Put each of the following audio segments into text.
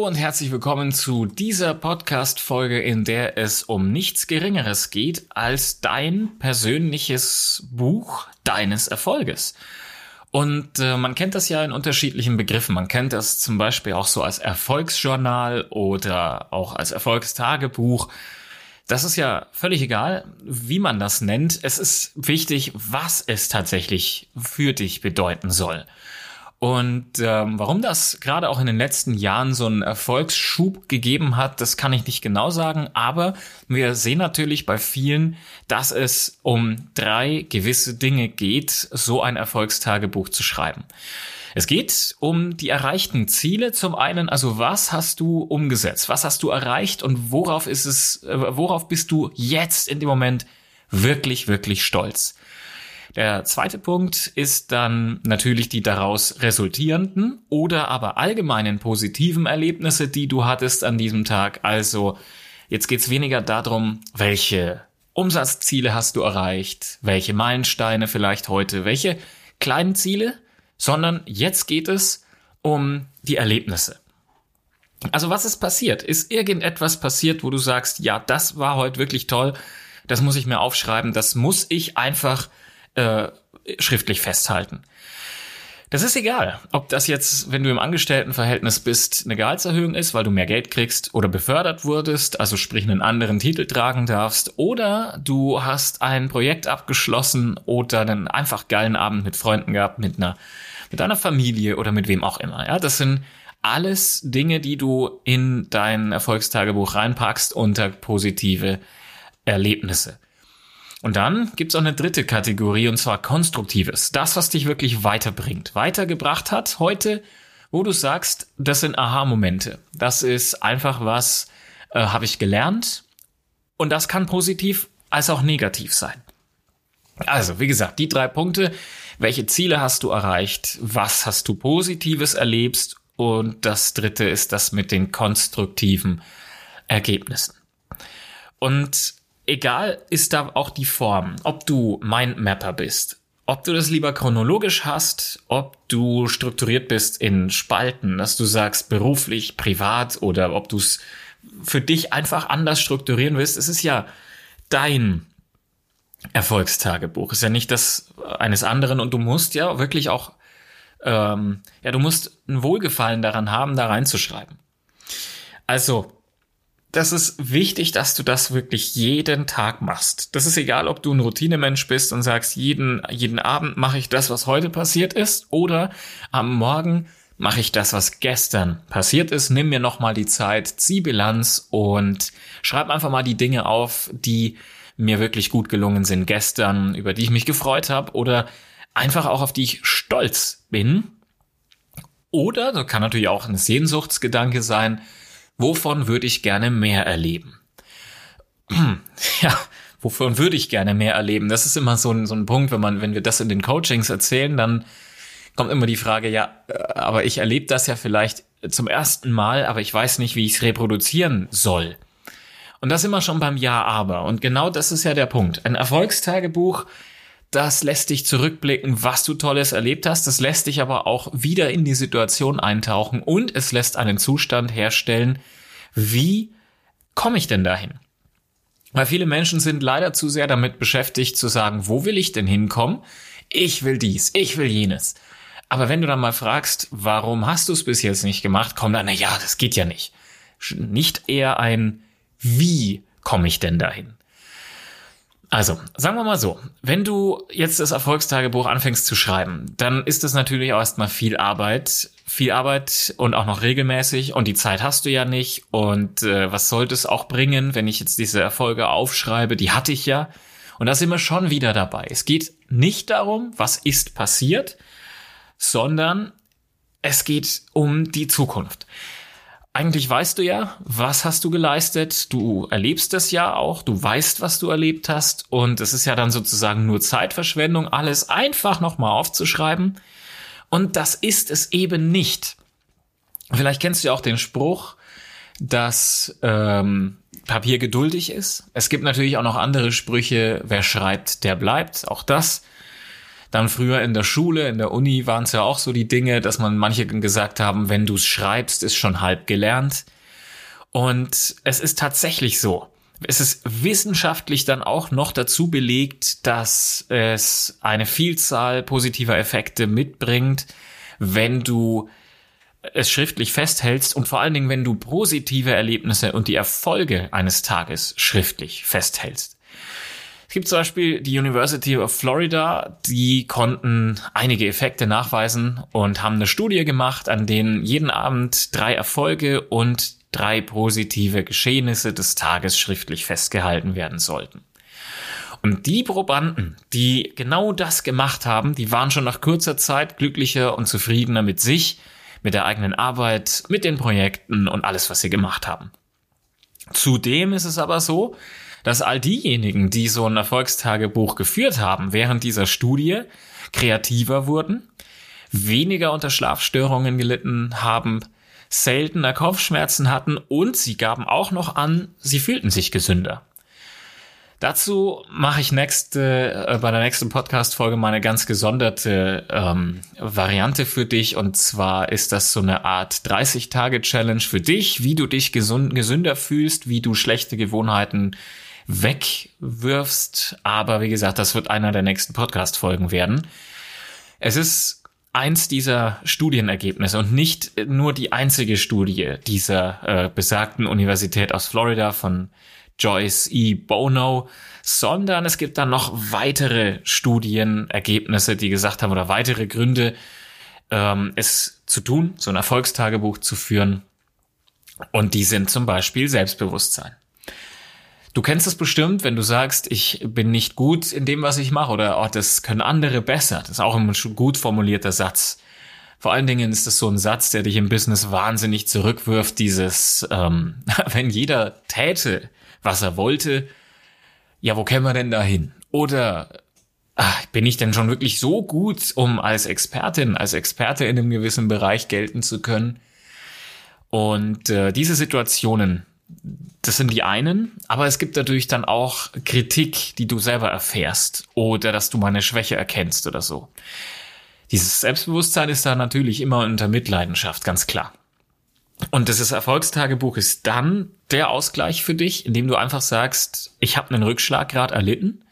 Und herzlich willkommen zu dieser Podcast-Folge, in der es um nichts Geringeres geht als dein persönliches Buch deines Erfolges. Und äh, man kennt das ja in unterschiedlichen Begriffen. Man kennt das zum Beispiel auch so als Erfolgsjournal oder auch als Erfolgstagebuch. Das ist ja völlig egal, wie man das nennt. Es ist wichtig, was es tatsächlich für dich bedeuten soll. Und ähm, warum das gerade auch in den letzten Jahren so einen Erfolgsschub gegeben hat, das kann ich nicht genau sagen. Aber wir sehen natürlich bei vielen, dass es um drei gewisse Dinge geht, so ein Erfolgstagebuch zu schreiben. Es geht um die erreichten Ziele. Zum einen, also was hast du umgesetzt? Was hast du erreicht und worauf ist es, äh, worauf bist du jetzt in dem Moment wirklich, wirklich stolz? Der zweite Punkt ist dann natürlich die daraus resultierenden oder aber allgemeinen positiven Erlebnisse, die du hattest an diesem Tag. Also jetzt geht's weniger darum, welche Umsatzziele hast du erreicht, welche Meilensteine vielleicht heute, welche kleinen Ziele, sondern jetzt geht es um die Erlebnisse. Also was ist passiert? Ist irgendetwas passiert, wo du sagst, ja, das war heute wirklich toll, das muss ich mir aufschreiben, das muss ich einfach äh, schriftlich festhalten. Das ist egal, ob das jetzt, wenn du im Angestelltenverhältnis bist, eine Gehaltserhöhung ist, weil du mehr Geld kriegst oder befördert wurdest, also sprich einen anderen Titel tragen darfst, oder du hast ein Projekt abgeschlossen oder einen einfach geilen Abend mit Freunden gehabt, mit einer, mit deiner Familie oder mit wem auch immer. Ja, das sind alles Dinge, die du in dein Erfolgstagebuch reinpackst unter positive Erlebnisse. Und dann gibt's auch eine dritte Kategorie, und zwar Konstruktives. Das, was dich wirklich weiterbringt, weitergebracht hat heute, wo du sagst, das sind Aha-Momente. Das ist einfach was, äh, habe ich gelernt. Und das kann positiv als auch negativ sein. Also, wie gesagt, die drei Punkte. Welche Ziele hast du erreicht? Was hast du Positives erlebst? Und das dritte ist das mit den konstruktiven Ergebnissen. Und egal ist da auch die Form, ob du Mindmapper bist, ob du das lieber chronologisch hast, ob du strukturiert bist in Spalten, dass du sagst beruflich, privat oder ob du es für dich einfach anders strukturieren willst, es ist ja dein Erfolgstagebuch, es ist ja nicht das eines anderen und du musst ja wirklich auch, ähm, ja, du musst ein Wohlgefallen daran haben, da reinzuschreiben. Also, das ist wichtig, dass du das wirklich jeden Tag machst. Das ist egal, ob du ein Routinemensch bist und sagst, jeden, jeden Abend mache ich das, was heute passiert ist, oder am Morgen mache ich das, was gestern passiert ist. Nimm mir nochmal die Zeit, zieh Bilanz und schreib einfach mal die Dinge auf, die mir wirklich gut gelungen sind gestern, über die ich mich gefreut habe oder einfach auch auf die ich stolz bin. Oder, das kann natürlich auch ein Sehnsuchtsgedanke sein, Wovon würde ich gerne mehr erleben? ja, wovon würde ich gerne mehr erleben? Das ist immer so ein, so ein Punkt, wenn man, wenn wir das in den Coachings erzählen, dann kommt immer die Frage, ja, äh, aber ich erlebe das ja vielleicht zum ersten Mal, aber ich weiß nicht, wie ich es reproduzieren soll. Und das immer schon beim Ja, aber. Und genau das ist ja der Punkt. Ein Erfolgstagebuch das lässt dich zurückblicken, was du Tolles erlebt hast. Das lässt dich aber auch wieder in die Situation eintauchen und es lässt einen Zustand herstellen, wie komme ich denn dahin? Weil viele Menschen sind leider zu sehr damit beschäftigt zu sagen, wo will ich denn hinkommen? Ich will dies, ich will jenes. Aber wenn du dann mal fragst, warum hast du es bis jetzt nicht gemacht, kommt dann, na ja, das geht ja nicht. Nicht eher ein, wie komme ich denn dahin? Also, sagen wir mal so, wenn du jetzt das Erfolgstagebuch anfängst zu schreiben, dann ist es natürlich auch erstmal viel Arbeit, viel Arbeit und auch noch regelmäßig und die Zeit hast du ja nicht und äh, was sollte es auch bringen, wenn ich jetzt diese Erfolge aufschreibe, die hatte ich ja und da sind wir schon wieder dabei. Es geht nicht darum, was ist passiert, sondern es geht um die Zukunft eigentlich weißt du ja, was hast du geleistet, du erlebst es ja auch, du weißt, was du erlebt hast. Und es ist ja dann sozusagen nur Zeitverschwendung, alles einfach nochmal aufzuschreiben. Und das ist es eben nicht. Vielleicht kennst du ja auch den Spruch, dass ähm, Papier geduldig ist. Es gibt natürlich auch noch andere Sprüche, wer schreibt, der bleibt, auch das Dann früher in der Schule, in der Uni waren es ja auch so die Dinge, dass man manche gesagt haben, wenn du es schreibst, ist schon halb gelernt. Und es ist tatsächlich so. Es ist wissenschaftlich dann auch noch dazu belegt, dass es eine Vielzahl positiver Effekte mitbringt, wenn du es schriftlich festhältst und vor allen Dingen, wenn du positive Erlebnisse und die Erfolge eines Tages schriftlich festhältst. Es gibt zum Beispiel die University of Florida, die konnten einige Effekte nachweisen und haben eine Studie gemacht, an denen jeden Abend drei Erfolge und drei positive Geschehnisse des Tages schriftlich festgehalten werden sollten. Und die Probanden, die genau das gemacht haben, die waren schon nach kurzer Zeit glücklicher und zufriedener mit sich, mit der eigenen Arbeit, mit den Projekten und alles, was sie gemacht haben. Zudem ist es aber so, dass all diejenigen, die so ein Erfolgstagebuch geführt haben während dieser Studie, kreativer wurden, weniger unter Schlafstörungen gelitten haben, seltener Kopfschmerzen hatten und sie gaben auch noch an, sie fühlten sich gesünder. Dazu mache ich nächste, äh, bei der nächsten Podcast-Folge mal eine ganz gesonderte ähm, Variante für dich. Und zwar ist das so eine Art 30-Tage-Challenge für dich, wie du dich gesund, gesünder fühlst, wie du schlechte Gewohnheiten wegwirfst. Aber wie gesagt, das wird einer der nächsten Podcast-Folgen werden. Es ist eins dieser Studienergebnisse und nicht nur die einzige Studie dieser äh, besagten Universität aus Florida von Joyce E. Bono, sondern es gibt dann noch weitere Studienergebnisse, die gesagt haben oder weitere Gründe, ähm, es zu tun, so ein Erfolgstagebuch zu führen. Und die sind zum Beispiel Selbstbewusstsein. Du kennst es bestimmt, wenn du sagst, ich bin nicht gut in dem, was ich mache, oder oh, das können andere besser. Das ist auch ein gut formulierter Satz. Vor allen Dingen ist es so ein Satz, der dich im Business wahnsinnig zurückwirft, dieses, ähm, wenn jeder täte, was er wollte, ja, wo kämen wir denn da hin? Oder ach, bin ich denn schon wirklich so gut, um als Expertin, als Experte in einem gewissen Bereich gelten zu können? Und äh, diese Situationen, das sind die einen, aber es gibt natürlich dann auch Kritik, die du selber erfährst oder dass du meine Schwäche erkennst oder so. Dieses Selbstbewusstsein ist da natürlich immer unter Mitleidenschaft, ganz klar. Und das Erfolgstagebuch ist dann der Ausgleich für dich, indem du einfach sagst, ich habe einen Rückschlag gerade erlitten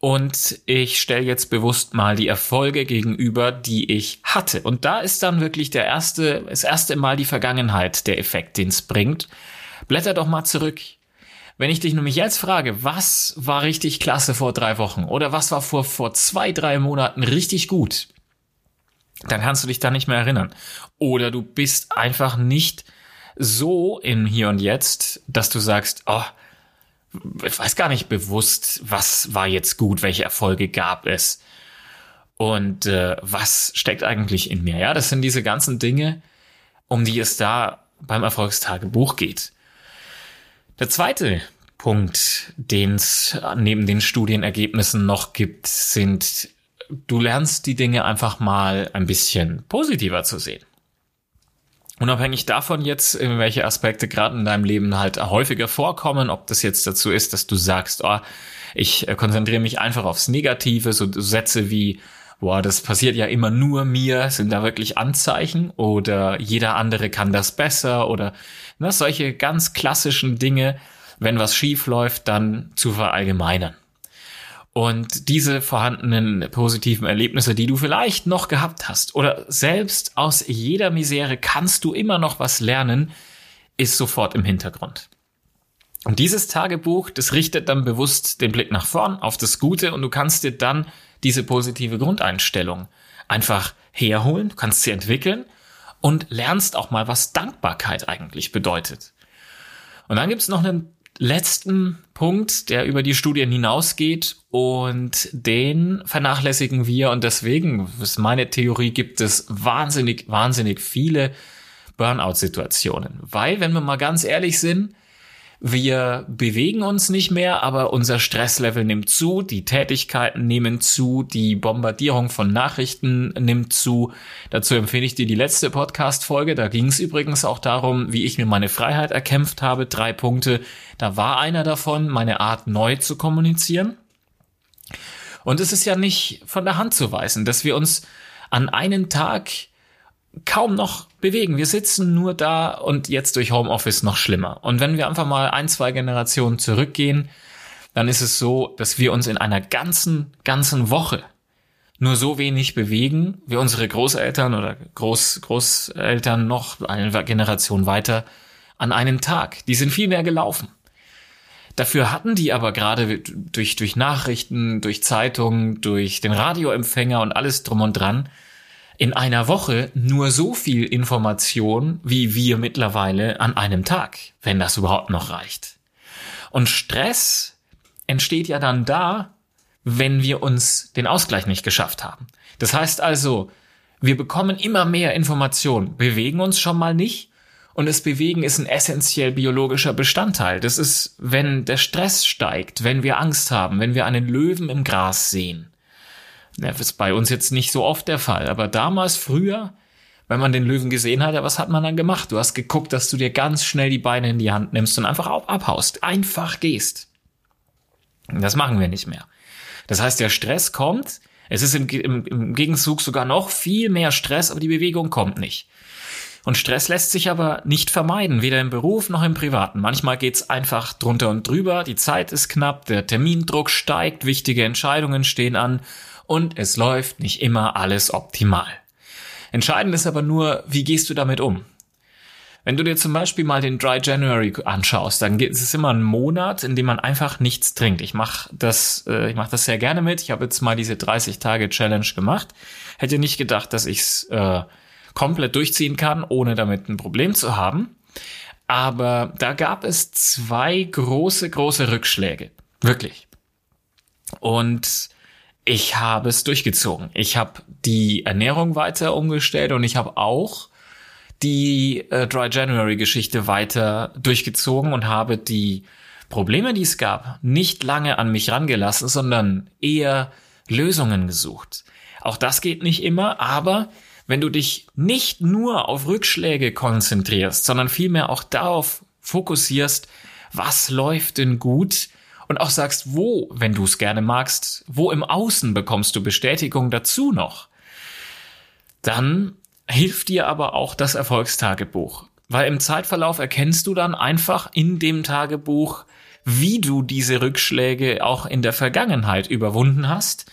und ich stelle jetzt bewusst mal die Erfolge gegenüber, die ich hatte. Und da ist dann wirklich der erste, das erste Mal die Vergangenheit der Effekt, den es bringt. Blätter doch mal zurück. Wenn ich dich nämlich jetzt frage, was war richtig klasse vor drei Wochen oder was war vor, vor zwei, drei Monaten richtig gut, dann kannst du dich da nicht mehr erinnern. Oder du bist einfach nicht so in Hier und Jetzt, dass du sagst, oh, ich weiß gar nicht bewusst, was war jetzt gut, welche Erfolge gab es und äh, was steckt eigentlich in mir. Ja, das sind diese ganzen Dinge, um die es da beim Erfolgstagebuch geht. Der zweite Punkt, den es neben den Studienergebnissen noch gibt, sind, du lernst die Dinge einfach mal ein bisschen positiver zu sehen. Unabhängig davon jetzt, welche Aspekte gerade in deinem Leben halt häufiger vorkommen, ob das jetzt dazu ist, dass du sagst, oh, ich äh, konzentriere mich einfach aufs Negative, so Sätze wie, boah, das passiert ja immer nur mir, sind da wirklich Anzeichen oder jeder andere kann das besser oder ne, solche ganz klassischen Dinge, wenn was schief läuft, dann zu verallgemeinern. Und diese vorhandenen positiven Erlebnisse, die du vielleicht noch gehabt hast oder selbst aus jeder Misere kannst du immer noch was lernen, ist sofort im Hintergrund. Und dieses Tagebuch, das richtet dann bewusst den Blick nach vorn auf das Gute und du kannst dir dann diese positive Grundeinstellung einfach herholen, du kannst sie entwickeln und lernst auch mal, was Dankbarkeit eigentlich bedeutet. Und dann gibt's noch einen letzten Punkt, der über die Studien hinausgeht und den vernachlässigen wir und deswegen ist meine Theorie gibt es wahnsinnig, wahnsinnig viele Burnout-Situationen. Weil, wenn wir mal ganz ehrlich sind, wir bewegen uns nicht mehr, aber unser Stresslevel nimmt zu, die Tätigkeiten nehmen zu, die Bombardierung von Nachrichten nimmt zu. Dazu empfehle ich dir die letzte Podcast-Folge. Da ging es übrigens auch darum, wie ich mir meine Freiheit erkämpft habe. Drei Punkte. Da war einer davon, meine Art neu zu kommunizieren. Und es ist ja nicht von der Hand zu weisen, dass wir uns an einen Tag kaum noch bewegen. Wir sitzen nur da und jetzt durch Homeoffice noch schlimmer. Und wenn wir einfach mal ein, zwei Generationen zurückgehen, dann ist es so, dass wir uns in einer ganzen, ganzen Woche nur so wenig bewegen, wie unsere Großeltern oder Groß, Großeltern noch eine Generation weiter an einem Tag. Die sind viel mehr gelaufen. Dafür hatten die aber gerade durch, durch Nachrichten, durch Zeitungen, durch den Radioempfänger und alles drum und dran in einer Woche nur so viel Information, wie wir mittlerweile an einem Tag, wenn das überhaupt noch reicht. Und Stress entsteht ja dann da, wenn wir uns den Ausgleich nicht geschafft haben. Das heißt also, wir bekommen immer mehr Informationen, bewegen uns schon mal nicht und das Bewegen ist ein essentiell biologischer Bestandteil. Das ist, wenn der Stress steigt, wenn wir Angst haben, wenn wir einen Löwen im Gras sehen. Das ist bei uns jetzt nicht so oft der Fall, aber damals früher, wenn man den Löwen gesehen hat, ja, was hat man dann gemacht? Du hast geguckt, dass du dir ganz schnell die Beine in die Hand nimmst und einfach abhaust, einfach gehst. Das machen wir nicht mehr. Das heißt, der Stress kommt, es ist im, im, im Gegenzug sogar noch viel mehr Stress, aber die Bewegung kommt nicht. Und Stress lässt sich aber nicht vermeiden, weder im Beruf noch im Privaten. Manchmal geht's einfach drunter und drüber, die Zeit ist knapp, der Termindruck steigt, wichtige Entscheidungen stehen an und es läuft nicht immer alles optimal. Entscheidend ist aber nur, wie gehst du damit um? Wenn du dir zum Beispiel mal den Dry January anschaust, dann ist es immer ein Monat, in dem man einfach nichts trinkt. Ich mache das, äh, ich mache das sehr gerne mit. Ich habe jetzt mal diese 30 Tage Challenge gemacht. Hätte nicht gedacht, dass ich es äh, komplett durchziehen kann, ohne damit ein Problem zu haben. Aber da gab es zwei große, große Rückschläge. Wirklich. Und ich habe es durchgezogen. Ich habe die Ernährung weiter umgestellt und ich habe auch die äh, Dry January Geschichte weiter durchgezogen und habe die Probleme, die es gab, nicht lange an mich rangelassen, sondern eher Lösungen gesucht. Auch das geht nicht immer, aber wenn du dich nicht nur auf Rückschläge konzentrierst, sondern vielmehr auch darauf fokussierst, was läuft denn gut und auch sagst, wo, wenn du es gerne magst, wo im Außen bekommst du Bestätigung dazu noch, dann hilft dir aber auch das Erfolgstagebuch. Weil im Zeitverlauf erkennst du dann einfach in dem Tagebuch, wie du diese Rückschläge auch in der Vergangenheit überwunden hast,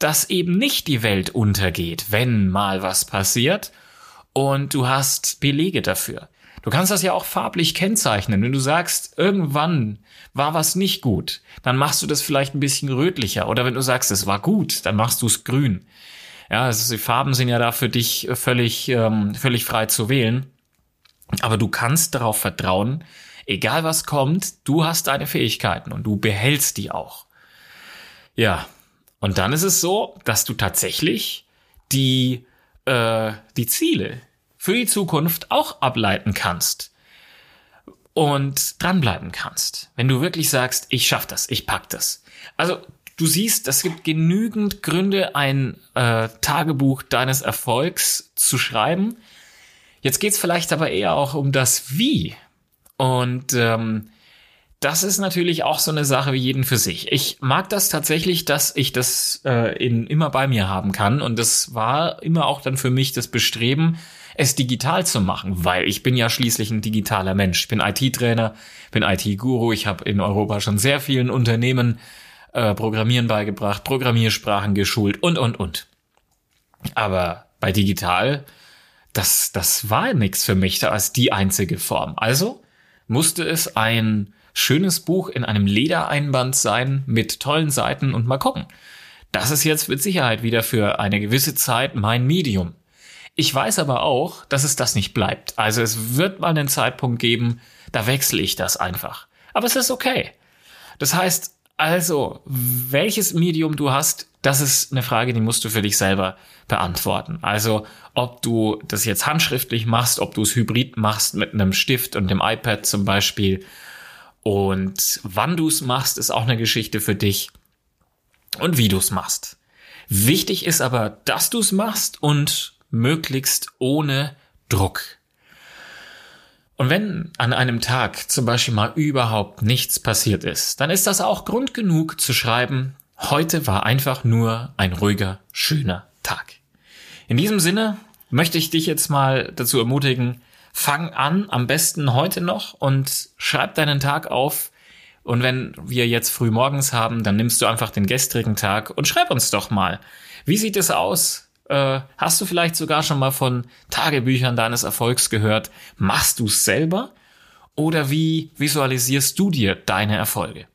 dass eben nicht die Welt untergeht, wenn mal was passiert und du hast Belege dafür. Du kannst das ja auch farblich kennzeichnen. Wenn du sagst, irgendwann war was nicht gut, dann machst du das vielleicht ein bisschen rötlicher. Oder wenn du sagst, es war gut, dann machst du es grün. Ja, also die Farben sind ja da für dich völlig, ähm, völlig frei zu wählen. Aber du kannst darauf vertrauen, egal was kommt, du hast deine Fähigkeiten und du behältst die auch. Ja, und dann ist es so, dass du tatsächlich die, äh, die Ziele für die Zukunft auch ableiten kannst und dranbleiben kannst. Wenn du wirklich sagst, ich schaff das, ich pack das. Also Du siehst, es gibt genügend Gründe, ein äh, Tagebuch deines Erfolgs zu schreiben. Jetzt geht's vielleicht aber eher auch um das Wie. Und ähm, das ist natürlich auch so eine Sache wie jeden für sich. Ich mag das tatsächlich, dass ich das äh, in, immer bei mir haben kann. Und das war immer auch dann für mich das Bestreben, es digital zu machen, weil ich bin ja schließlich ein digitaler Mensch. Ich bin IT-Trainer, bin IT-Guru. Ich habe in Europa schon sehr vielen Unternehmen äh, Programmieren beigebracht, Programmiersprachen geschult und, und, und. Aber bei digital, das, das war nichts für mich da als die einzige Form. Also musste es ein schönes Buch in einem Ledereinband sein mit tollen Seiten und mal gucken. Das ist jetzt mit Sicherheit wieder für eine gewisse Zeit mein Medium. Ich weiß aber auch, dass es das nicht bleibt. Also es wird mal einen Zeitpunkt geben, da wechsle ich das einfach. Aber es ist okay. Das heißt, also, welches Medium du hast, das ist eine Frage, die musst du für dich selber beantworten. Also, ob du das jetzt handschriftlich machst, ob du es hybrid machst mit einem Stift und dem iPad zum Beispiel. Und wann du es machst, ist auch eine Geschichte für dich. Und wie du es machst. Wichtig ist aber, dass du es machst und möglichst ohne Druck. Und wenn an einem Tag zum Beispiel mal überhaupt nichts passiert ist, dann ist das auch Grund genug zu schreiben, heute war einfach nur ein ruhiger, schöner Tag. In diesem Sinne möchte ich dich jetzt mal dazu ermutigen, fang an, am besten heute noch und schreib deinen Tag auf. Und wenn wir jetzt früh morgens haben, dann nimmst du einfach den gestrigen Tag und schreib uns doch mal. Wie sieht es aus? Äh, hast du vielleicht sogar schon mal von Tagebüchern deines Erfolgs gehört? Machst du es selber? Oder wie visualisierst du dir deine Erfolge?